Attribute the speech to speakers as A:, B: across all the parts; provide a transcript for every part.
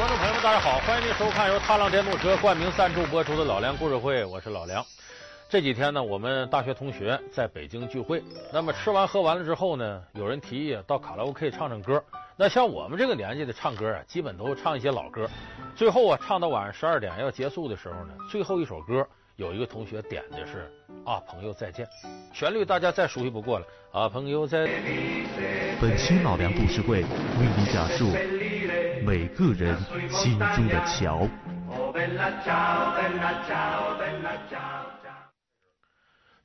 A: 观众朋友们，大家好，欢迎您收看由踏浪电动车冠名赞助播出的《老梁故事会》，我是老梁。这几天呢，我们大学同学在北京聚会，那么吃完喝完了之后呢，有人提议到卡拉 OK 唱唱歌。那像我们这个年纪的唱歌啊，基本都唱一些老歌。最后啊，唱到晚上十二点要结束的时候呢，最后一首歌，有一个同学点的是《啊朋友再见》，旋律大家再熟悉不过了。啊朋友再见。
B: 本期老梁故事会为你讲述每个人心中的桥。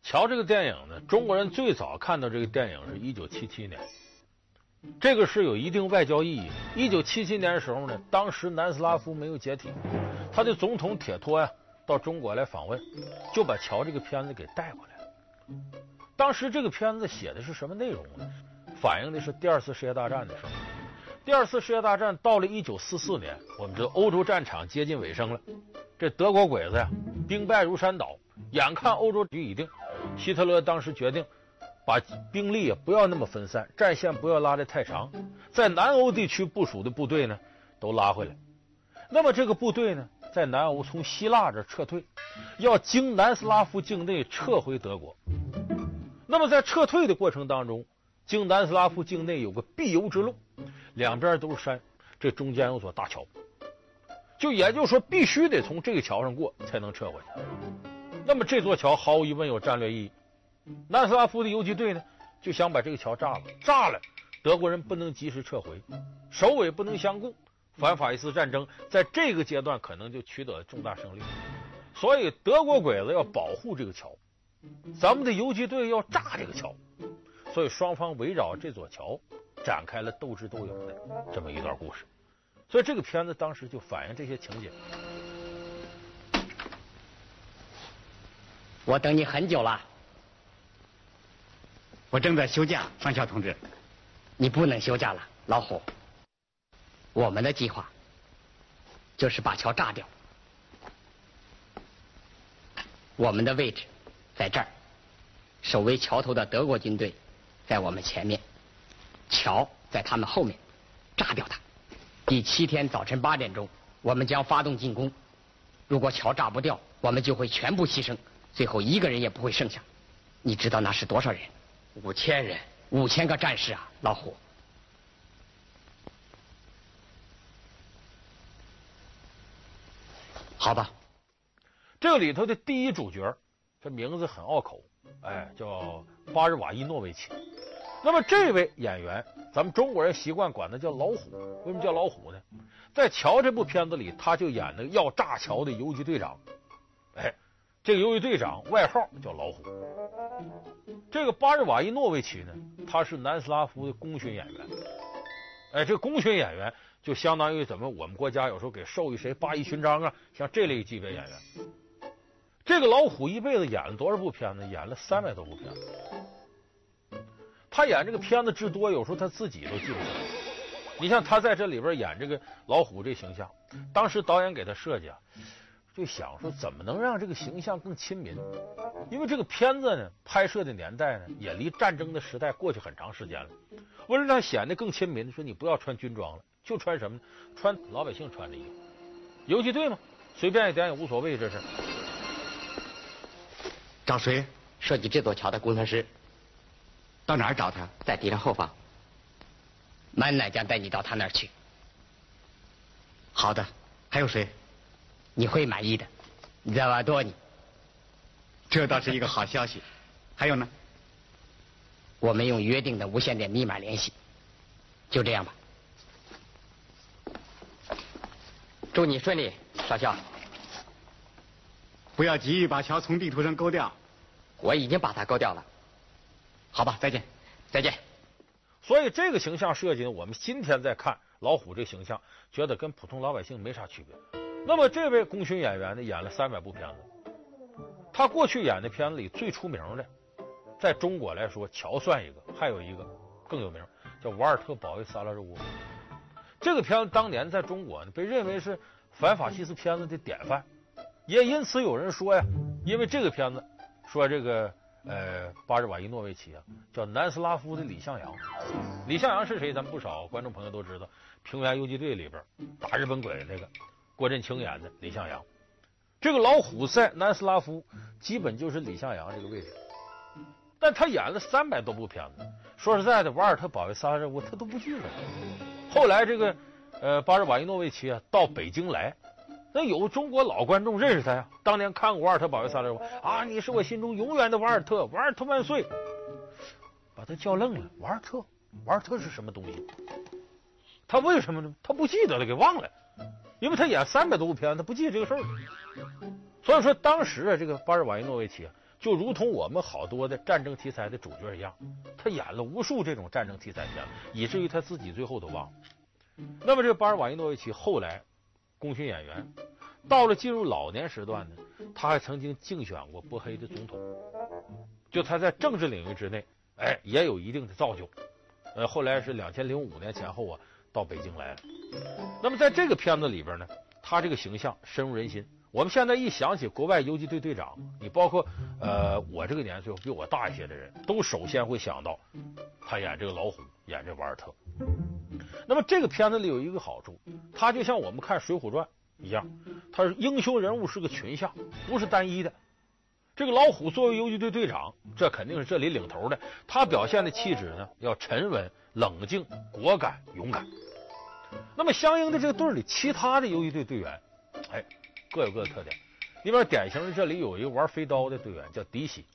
A: 桥这个电影呢，中国人最早看到这个电影是一九七七年，这个是有一定外交意义。一九七七年的时候呢，当时南斯拉夫没有解体，他的总统铁托呀到中国来访问，就把桥这个片子给带过来了。当时这个片子写的是什么内容呢？反映的是第二次世界大战的时候。第二次世界大战到了一九四四年，我们知道欧洲战场接近尾声了，这德国鬼子呀兵败如山倒，眼看欧洲局已定。希特勒当时决定把兵力啊不要那么分散，战线不要拉得太长，在南欧地区部署的部队呢都拉回来。那么这个部队呢，在南欧从希腊这撤退，要经南斯拉夫境内撤回德国。那么在撤退的过程当中，经南斯拉夫境内有个必由之路，两边都是山，这中间有座大桥，就也就是说必须得从这个桥上过才能撤回去。那么这座桥毫无疑问有战略意义。南斯拉夫的游击队呢，就想把这个桥炸了，炸了，德国人不能及时撤回，首尾不能相顾，反法西斯战争在这个阶段可能就取得重大胜利。所以德国鬼子要保护这个桥，咱们的游击队要炸这个桥，所以双方围绕这座桥展开了斗智斗勇的这么一段故事。所以这个片子当时就反映这些情节。
C: 我等你很久了，
D: 我正在休假，上校同志，
C: 你不能休假了，老虎。我们的计划就是把桥炸掉，我们的位置在这儿，守卫桥头的德国军队在我们前面，桥在他们后面，炸掉它。第七天早晨八点钟，我们将发动进攻。如果桥炸不掉，我们就会全部牺牲。最后一个人也不会剩下，你知道那是多少人？
D: 五千人，
C: 五千个战士啊，老虎。好吧，
A: 这里头的第一主角，这名字很拗口，哎，叫巴日瓦伊诺维奇。那么这位演员，咱们中国人习惯管他叫老虎，为什么叫老虎呢？在《桥》这部片子里，他就演那个要炸桥的游击队长，哎。这个游击队长外号叫老虎。这个巴日瓦伊诺维奇呢，他是南斯拉夫的功勋演员。哎，这个功勋演员就相当于怎么我们国家有时候给授予谁八一勋章啊，像这类级别演员。这个老虎一辈子演了多少部片子？演了三百多部片子。他演这个片子之多，有时候他自己都记不清。你像他在这里边演这个老虎这形象，当时导演给他设计啊。就想说怎么能让这个形象更亲民？因为这个片子呢，拍摄的年代呢，也离战争的时代过去很长时间了。为了让显得更亲民，说你不要穿军装了，就穿什么呢？穿老百姓穿的衣服。游击队嘛，随便一点也无所谓。这是
D: 找谁？
C: 设计这座桥的工程师。
D: 到哪儿找他？
C: 在敌人后方。满乃将带你到他那儿去。
D: 好的。还有谁？
C: 你会满意的，扎瓦多尼。
D: 这倒是一个好消息。还有呢？
C: 我们用约定的无线电密码联系。就这样吧。祝你顺利，少校。
D: 不要急于把桥从地图上勾掉。
C: 我已经把它勾掉了。
D: 好吧，再见。
C: 再见。
A: 所以这个形象设计呢，我们今天再看老虎这形象，觉得跟普通老百姓没啥区别。那么这位功勋演员呢，演了三百部片子。他过去演的片子里最出名的，在中国来说，桥算一个，还有一个更有名，叫《瓦尔特保卫萨拉热窝》。这个片子当年在中国呢，被认为是反法西斯片子的典范。也因此有人说呀，因为这个片子，说这个呃巴尔瓦伊诺维奇啊，叫南斯拉夫的李向阳。李向阳是谁？咱们不少观众朋友都知道，《平原游击队》里边打日本鬼那个郭振清演的李向阳。这个老虎在南斯拉夫基本就是李向阳这个位置，但他演了三百多部片子。说实在的，瓦尔特保卫萨拉热窝他都不记得。后来这个呃巴尔瓦伊诺维奇啊到北京来。那有中国老观众认识他呀，当年看过《瓦尔特保卫萨拉热窝》啊，你是我心中永远的瓦尔特，瓦尔特万岁，把他叫愣了。瓦尔特，瓦尔特是什么东西？他为什么呢？他不记得了，给忘了，因为他演三百多部片子，他不记得这个事儿。所以说，当时啊，这个巴尔瓦伊诺维奇啊，就如同我们好多的战争题材的主角一样，他演了无数这种战争题材片，以至于他自己最后都忘了。那么，这个巴尔瓦伊诺维奇后来。功勋演员，到了进入老年时段呢，他还曾经竞选过波黑的总统，就他在政治领域之内，哎，也有一定的造就。呃，后来是两千零五年前后啊，到北京来了。那么在这个片子里边呢，他这个形象深入人心。我们现在一想起国外游击队队长，你包括呃我这个年岁比我大一些的人，都首先会想到他演这个老虎，演这瓦尔特。那么这个片子里有一个好处，他就像我们看《水浒传》一样，他是英雄人物是个群像，不是单一的。这个老虎作为游击队队长，这肯定是这里领头的。他表现的气质呢，要沉稳、冷静、果敢、勇敢。那么相应的，这个队里其他的游击队队员，哎，各有各的特点。里边典型的，这里有一个玩飞刀的队员叫狄西，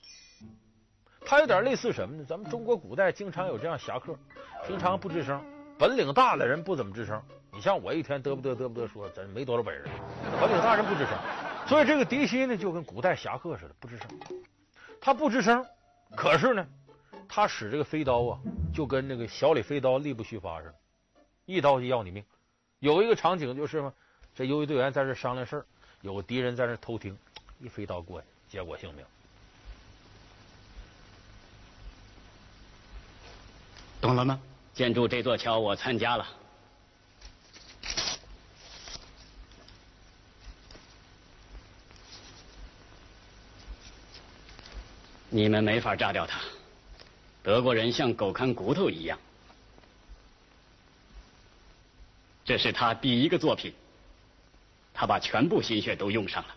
A: 他有点类似什么呢？咱们中国古代经常有这样侠客，平常不吱声。本领大的人不怎么吱声，你像我一天嘚不嘚嘚不嘚说，咱没多少本事。本领大人不吱声，所以这个狄西呢就跟古代侠客似的，不吱声。他不吱声，可是呢，他使这个飞刀啊，就跟那个小李飞刀力不虚发似的，一刀就要你命。有一个场景就是嘛，这游击队员在这商量事儿，有个敌人在这偷听，一飞刀过去，结果性命。
C: 懂了吗？建筑这座桥，我参加了。你们没法炸掉它，德国人像狗看骨头一样。这是他第一个作品，他把全部心血都用上了。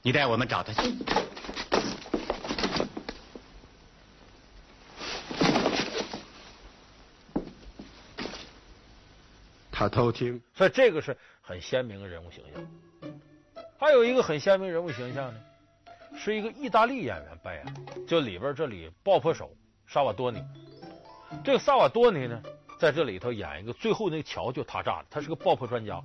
D: 你带我们找他去。他偷听，
A: 所以这个是很鲜明的人物形象。还有一个很鲜明人物形象呢，是一个意大利演员扮演，就里边这里爆破手萨瓦多尼。这个萨瓦多尼呢，在这里头演一个最后那个桥就他炸了，他是个爆破专家。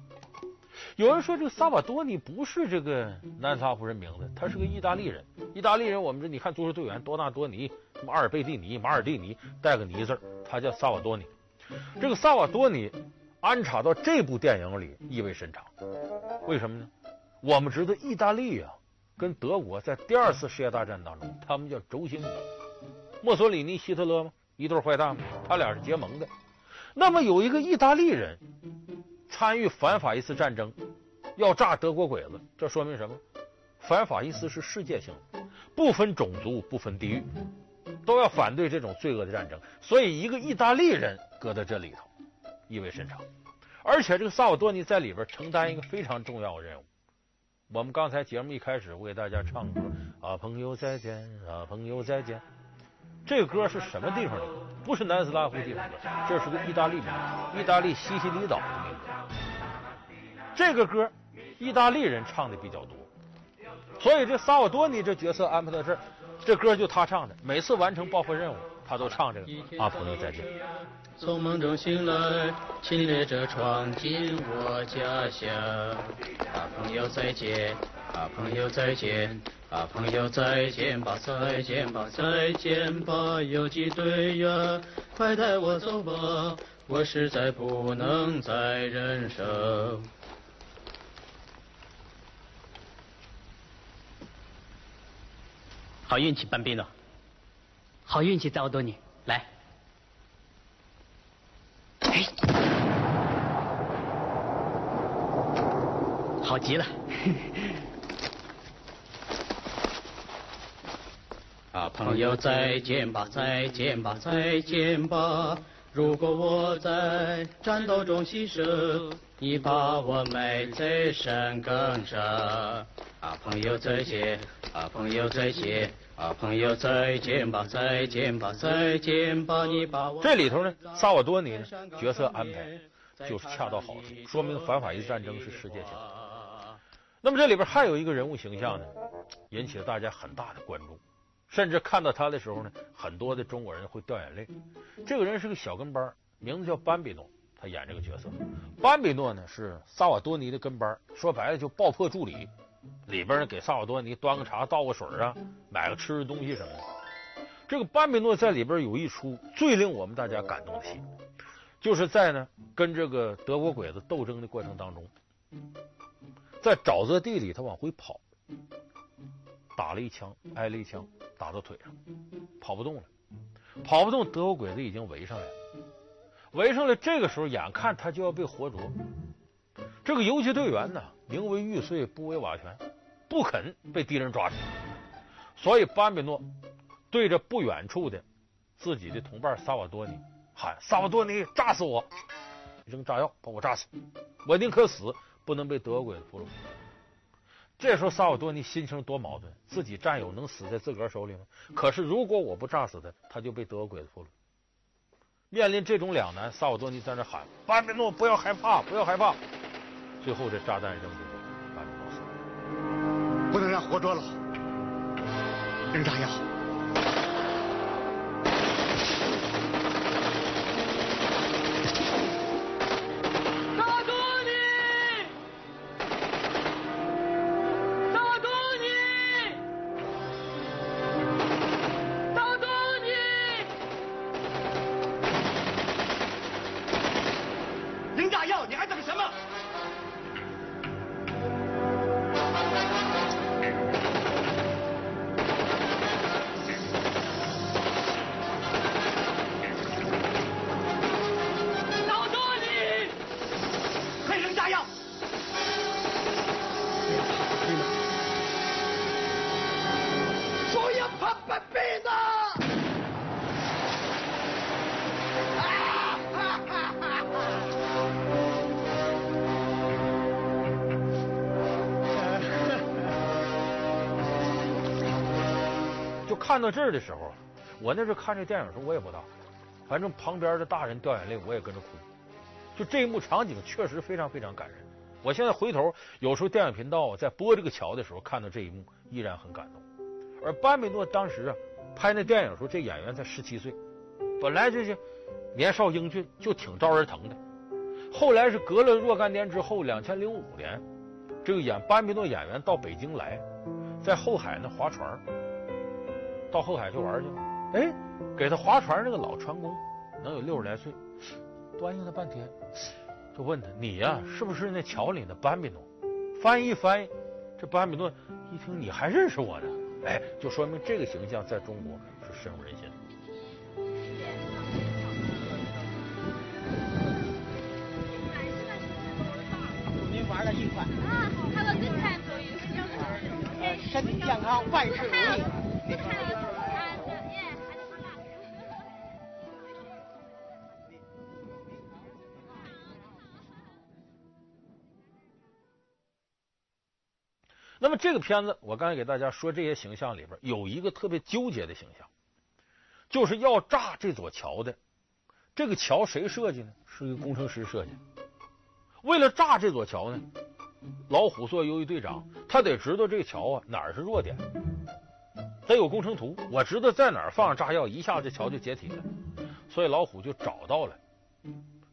A: 有人说这个萨瓦多尼不是这个南斯拉夫人名字，他是个意大利人。意大利人，我们这你看足球队员多纳多尼、什么阿尔贝蒂尼、马尔蒂尼，带个尼字他叫萨瓦多尼。这个萨瓦多尼。安插到这部电影里意味深长，为什么呢？我们知道意大利啊，跟德国在第二次世界大战当中，他们叫轴心国，墨索里尼、希特勒吗，一对坏蛋嘛，他俩是结盟的。那么有一个意大利人参与反法西斯战争，要炸德国鬼子，这说明什么？反法西斯是世界性的，不分种族，不分地域，都要反对这种罪恶的战争。所以一个意大利人搁在这里头。意味深长，而且这个萨瓦多尼在里边承担一个非常重要的任务。我们刚才节目一开始，我给大家唱歌啊，朋友再见啊，朋友再见。这个歌是什么地方的？不是南斯拉夫地方的，这是个意大利名，意大利西西里岛的名字。这个歌，意大利人唱的比较多，所以这萨瓦多尼这角色安排到这儿，这歌就他唱的。每次完成爆破任务，他都唱这个啊，朋友再见。
E: 从梦中醒来，侵略者闯进我家乡。啊，朋友再见，啊，朋友再见，啊，朋友再见吧，再见吧，再见吧，游击队呀，快带我走吧，我实在不能再忍受。
C: 好运气，班比诺。好运气，在我多尼，来。好极了！
D: 啊，
E: 朋友再见吧，再见吧，再见吧。如果我在战斗中牺牲，你把我埋在山岗上。啊，朋友再见，啊，朋友再见，啊，朋友再见吧，再见吧，再见吧。你把我
A: 这里头呢，萨瓦多尼呢角色安排就是恰到好处，说明反法西战争是世界性的。那么这里边还有一个人物形象呢，引起了大家很大的关注。甚至看到他的时候呢，很多的中国人会掉眼泪。这个人是个小跟班，名字叫班比诺，他演这个角色。班比诺呢是萨瓦多尼的跟班，说白了就爆破助理，里边呢给萨瓦多尼端个茶、倒个水啊，买个吃的东西什么的。这个班比诺在里边有一出最令我们大家感动的戏，就是在呢跟这个德国鬼子斗争的过程当中，在沼泽地里他往回跑，打了一枪，挨了一枪。打到腿上，跑不动了，跑不动。德国鬼子已经围上来了，围上来。这个时候，眼看他就要被活捉。这个游击队员呢，宁为玉碎，不为瓦全，不肯被敌人抓住。所以，班比诺对着不远处的自己的同伴萨瓦多尼喊：“萨瓦多尼，炸死我！扔炸药把我炸死！我宁可死，不能被德国鬼子俘虏。”这时候，萨瓦多尼心情多矛盾，自己战友能死在自个儿手里吗？可是，如果我不炸死他，他就被德国鬼子俘虏。面临这种两难，萨瓦多尼在那喊：“班比诺，不要害怕，不要害怕。”最后，这炸弹扔进去，班比诺死。
D: 不能让活捉了，扔炸药。
A: 看到这儿的时候，我那时候看这电影的时候我也不大，反正旁边的大人掉眼泪，我也跟着哭。就这一幕场景确实非常非常感人。我现在回头有时候电影频道在播这个桥的时候，看到这一幕依然很感动。而班比诺当时啊拍那电影的时候，这演员才十七岁，本来就是年少英俊，就挺招人疼的。后来是隔了若干年之后，两千零五年，这个演班比诺演员到北京来，在后海那划船。到后海去玩去了，哎，给他划船那个老船工，能有六十来岁，端详他半天，就问他：“你呀、啊，是不是那桥里的班比诺？”翻译一翻译，这班比诺一听你还认识我呢，哎，就说明这个形象在中国是深入人心。
F: 您玩的愉快啊，Have a good time，身体健康，万事如意。
A: 这个片子，我刚才给大家说这些形象里边有一个特别纠结的形象，就是要炸这座桥的。这个桥谁设计呢？是一个工程师设计。为了炸这座桥呢，老虎作为游击队长，他得知道这个桥啊哪儿是弱点。得有工程图，我知道在哪儿放炸药，一下这桥就解体了。所以老虎就找到了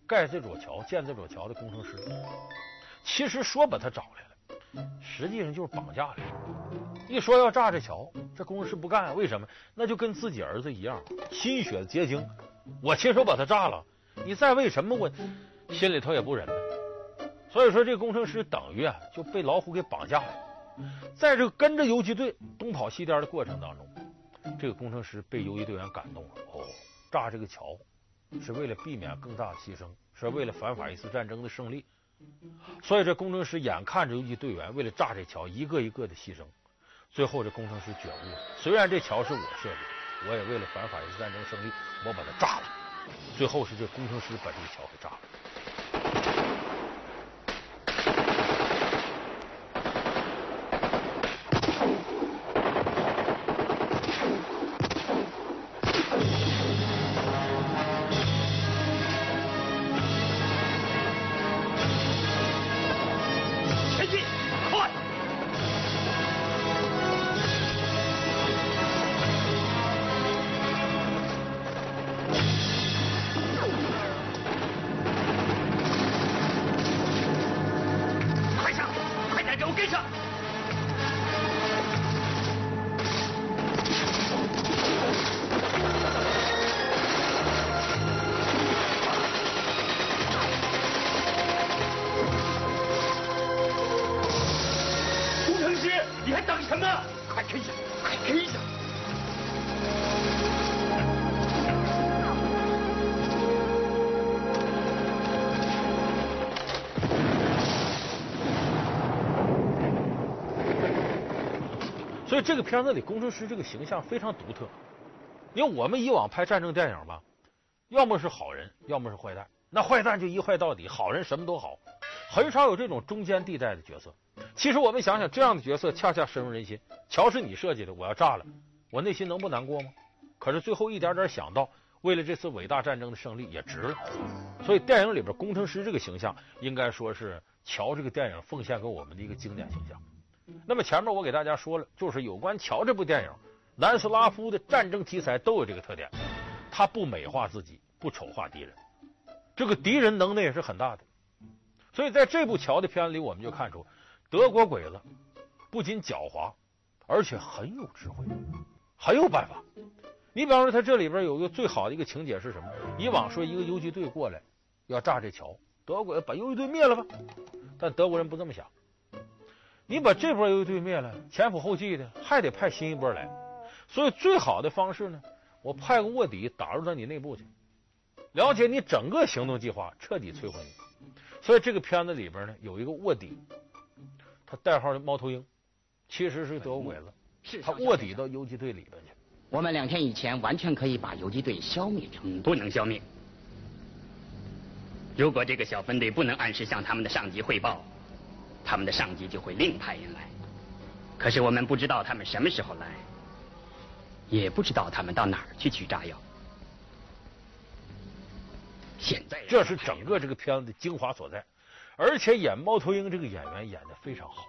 A: 盖这座桥、建这座桥的工程师。其实说把他找来了，实际上就是绑架了。一说要炸这桥，这工程师不干，为什么？那就跟自己儿子一样，心血结晶，我亲手把他炸了，你再为什么我心里头也不忍呢？所以说，这工程师等于啊就被老虎给绑架了。在这个跟着游击队东跑西颠的过程当中，这个工程师被游击队员感动了。哦，炸这个桥是为了避免更大的牺牲，是为了反法西斯战争的胜利。所以这工程师眼看着游击队员为了炸这桥一个一个的牺牲，最后这工程师觉悟了：虽然这桥是我设计的，我也为了反法西斯战争胜利，我把它炸了。最后是这工程师把这个桥给炸了。
C: 什么？快跟上！快跟上！
A: 所以这个片子里工程师这个形象非常独特。因为我们以往拍战争电影吧，要么是好人，要么是坏蛋。那坏蛋就一坏到底，好人什么都好，很少有这种中间地带的角色。其实我们想想，这样的角色恰恰深入人心。桥是你设计的，我要炸了，我内心能不难过吗？可是最后一点点想到，为了这次伟大战争的胜利也值了。所以电影里边工程师这个形象，应该说是桥这个电影奉献给我们的一个经典形象。那么前面我给大家说了，就是有关桥这部电影，南斯拉夫的战争题材都有这个特点，他不美化自己，不丑化敌人，这个敌人能耐也是很大的。所以在这部桥的片子里，我们就看出德国鬼子不仅狡猾，而且很有智慧，很有办法。你比方说，他这里边有一个最好的一个情节是什么？以往说一个游击队过来要炸这桥，德国把游击队灭了吧，但德国人不这么想。你把这波游击队灭了，前赴后继的还得派新一波来，所以最好的方式呢，我派个卧底打入到你内部去，了解你整个行动计划，彻底摧毁你。所以这个片子里边呢，有一个卧底，他代号的猫头鹰，其实是德国鬼子，他卧底到游击队里边去。
C: 我们两天以前完全可以把游击队消灭掉。嗯，不能消灭。如果这个小分队不能按时向他们的上级汇报，他们的上级就会另派人来。可是我们不知道他们什么时候来，也不知道他们到哪儿去取炸药。现在
A: 这是整个这个片子的精华所在，而且演猫头鹰这个演员演的非常好。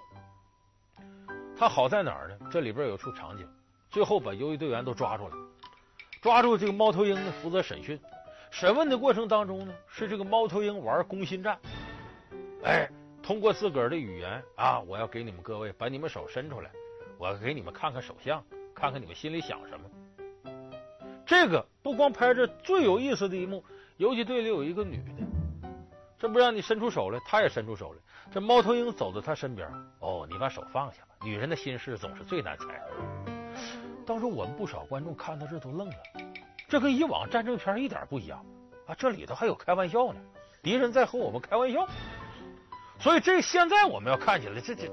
A: 他好在哪儿呢？这里边有处场景，最后把游击队员都抓住了，抓住这个猫头鹰呢，负责审讯。审问的过程当中呢，是这个猫头鹰玩攻心战，哎，通过自个儿的语言啊，我要给你们各位把你们手伸出来，我要给你们看看手相，看看你们心里想什么。这个不光拍着最有意思的一幕。游击队里有一个女的，这不让你伸出手来，他也伸出手来。这猫头鹰走到他身边，哦，你把手放下吧，女人的心事总是最难猜。当时我们不少观众看到这都愣了，这跟以往战争片一点不一样啊！这里头还有开玩笑呢，敌人在和我们开玩笑。所以这现在我们要看起来，这这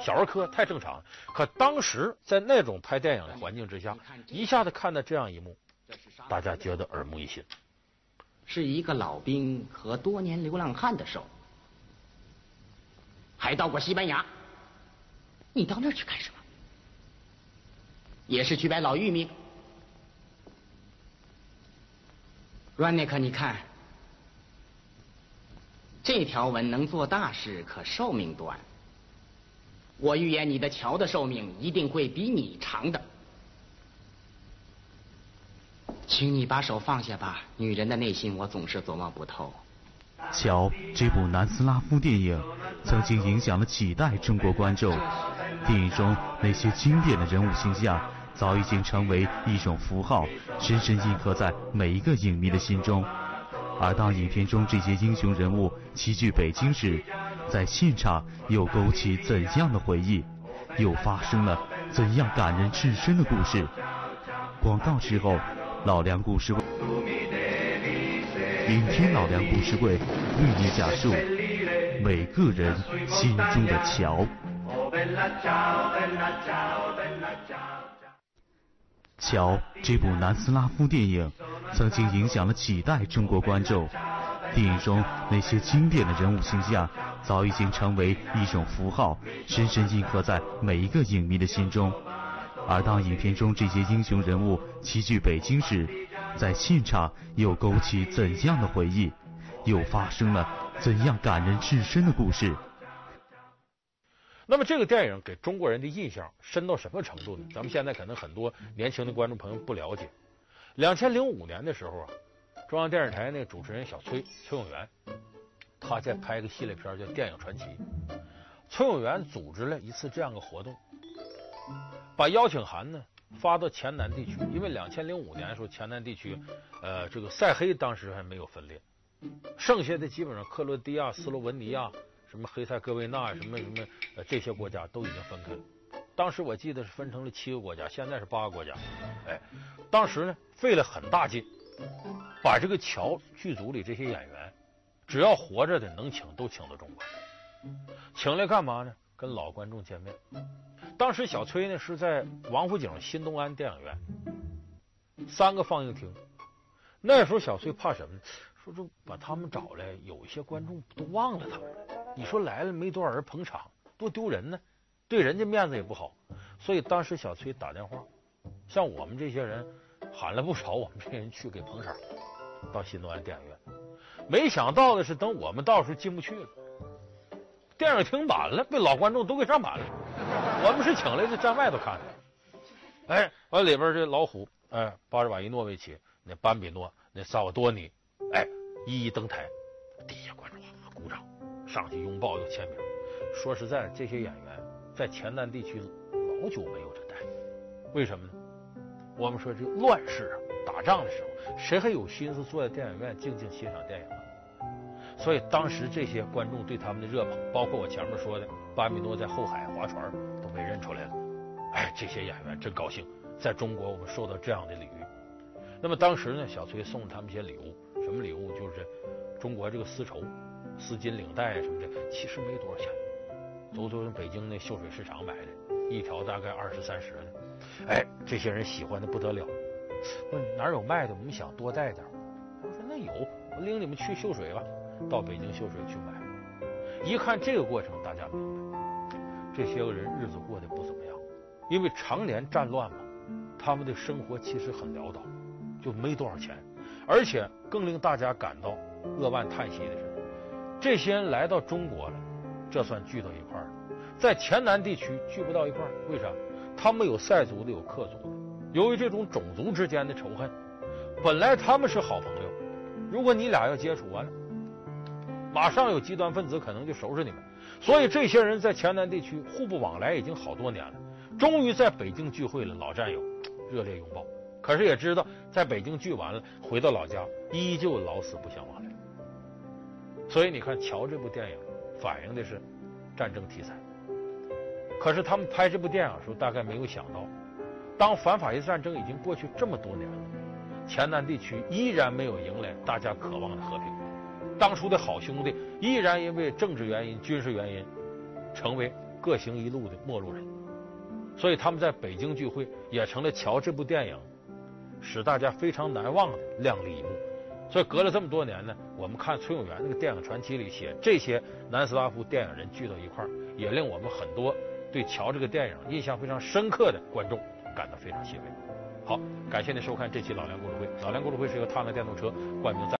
A: 小儿科太正常了。可当时在那种拍电影的环境之下，一下子看到这样一幕，大家觉得耳目一新。
C: 是一个老兵和多年流浪汉的手，还到过西班牙。你到那儿去干什么？也是去摆老玉米。阮内克，你看，这条纹能做大事，可寿命短。我预言你的桥的寿命一定会比你长的。请你把手放下吧，女人的内心我总是琢磨不透。
B: 瞧这部南斯拉夫电影曾经影响了几代中国观众，电影中那些经典的人物形象早已经成为一种符号，深深印刻在每一个影迷的心中。而当影片中这些英雄人物齐聚北京时，在现场又勾起怎样的回忆，又发生了怎样感人至深的故事？广告之后。老梁故事会，明天老梁故事会为你讲述每个人心中的桥。乔这部南斯拉夫电影曾经影响了几代中国观众，电影中那些经典的人物形象早已经成为一种符号，深深印刻在每一个影迷的心中。而当影片中这些英雄人物齐聚北京时，在现场又勾起怎样的回忆，又发生了怎样感人至深的故事？
A: 那么这个电影给中国人的印象深到什么程度呢？咱们现在可能很多年轻的观众朋友不了解。两千零五年的时候啊，中央电视台那个主持人小崔崔永元，他在拍一个系列片叫《电影传奇》。崔永元组织了一次这样的活动，把邀请函呢发到黔南地区，因为两千零五年的时候，黔南地区呃这个塞黑当时还没有分裂，剩下的基本上克罗地亚、斯洛文尼亚。什么黑塞哥维纳什么什么呃，这些国家都已经分开了。当时我记得是分成了七个国家，现在是八个国家。哎，当时呢费了很大劲，把这个桥剧组里这些演员，只要活着的能请都请到中国，请来干嘛呢？跟老观众见面。当时小崔呢是在王府井新东安电影院，三个放映厅。那时候小崔怕什么呢？说这把他们找来，有一些观众都忘了他们了。你说来了没多少人捧场，多丢人呢，对人家面子也不好。所以当时小崔打电话，像我们这些人喊了不少我们这些人去给捧场，到新东安电影院。没想到的是，等我们到时候进不去了，电影厅满了，被老观众都给占满了。我们是请来的，站外头看的。哎，完里边这老虎，哎，巴尔瓦伊诺维奇，那班比诺，那萨瓦多尼，哎，一一登台，底下观众鼓掌。上去拥抱又签名，说实在，这些演员在黔南地区老久没有这待遇，为什么呢？我们说这乱世啊，打仗的时候，谁还有心思坐在电影院静静欣赏电影啊？所以当时这些观众对他们的热捧，包括我前面说的巴米诺在后海划船出来了。哎，这些演员真高兴，在中国我们受到这样的礼遇。那么当时呢，小崔送他们一些礼物，什么礼物？就是中国这个丝绸。丝巾领带什么的，其实没多少钱，都从北京那秀水市场买的，一条大概二十三十的。哎，这些人喜欢的不得了，问哪有卖的？我们想多带点。我说那有，我领你们去秀水吧，到北京秀水去买。一看这个过程，大家明白，这些个人日子过得不怎么样，因为常年战乱嘛，他们的生活其实很潦倒，就没多少钱。而且更令大家感到扼腕叹息的是。这些人来到中国了，这算聚到一块儿了。在黔南地区聚不到一块儿，为啥？他们有塞族的，有克族的。由于这种种族之间的仇恨，本来他们是好朋友，如果你俩要接触完了，马上有极端分子可能就收拾你们。所以这些人在黔南地区互不往来已经好多年了。终于在北京聚会了，老战友热烈拥抱。可是也知道在北京聚完了，回到老家依旧老死不相往来。所以你看，《乔》这部电影反映的是战争题材。可是他们拍这部电影的时候，大概没有想到，当反法西斯战争已经过去这么多年了，黔南地区依然没有迎来大家渴望的和平。当初的好兄弟，依然因为政治原因、军事原因，成为各行一路的陌路人。所以他们在北京聚会，也成了《乔》这部电影使大家非常难忘的亮丽一幕。所以隔了这么多年呢，我们看崔永元那个电影传奇里写这些南斯拉夫电影人聚到一块儿，也令我们很多对乔这个电影印象非常深刻的观众感到非常欣慰。好，感谢您收看这期老梁故事会。老梁故事会是由踏浪电动车冠名赞。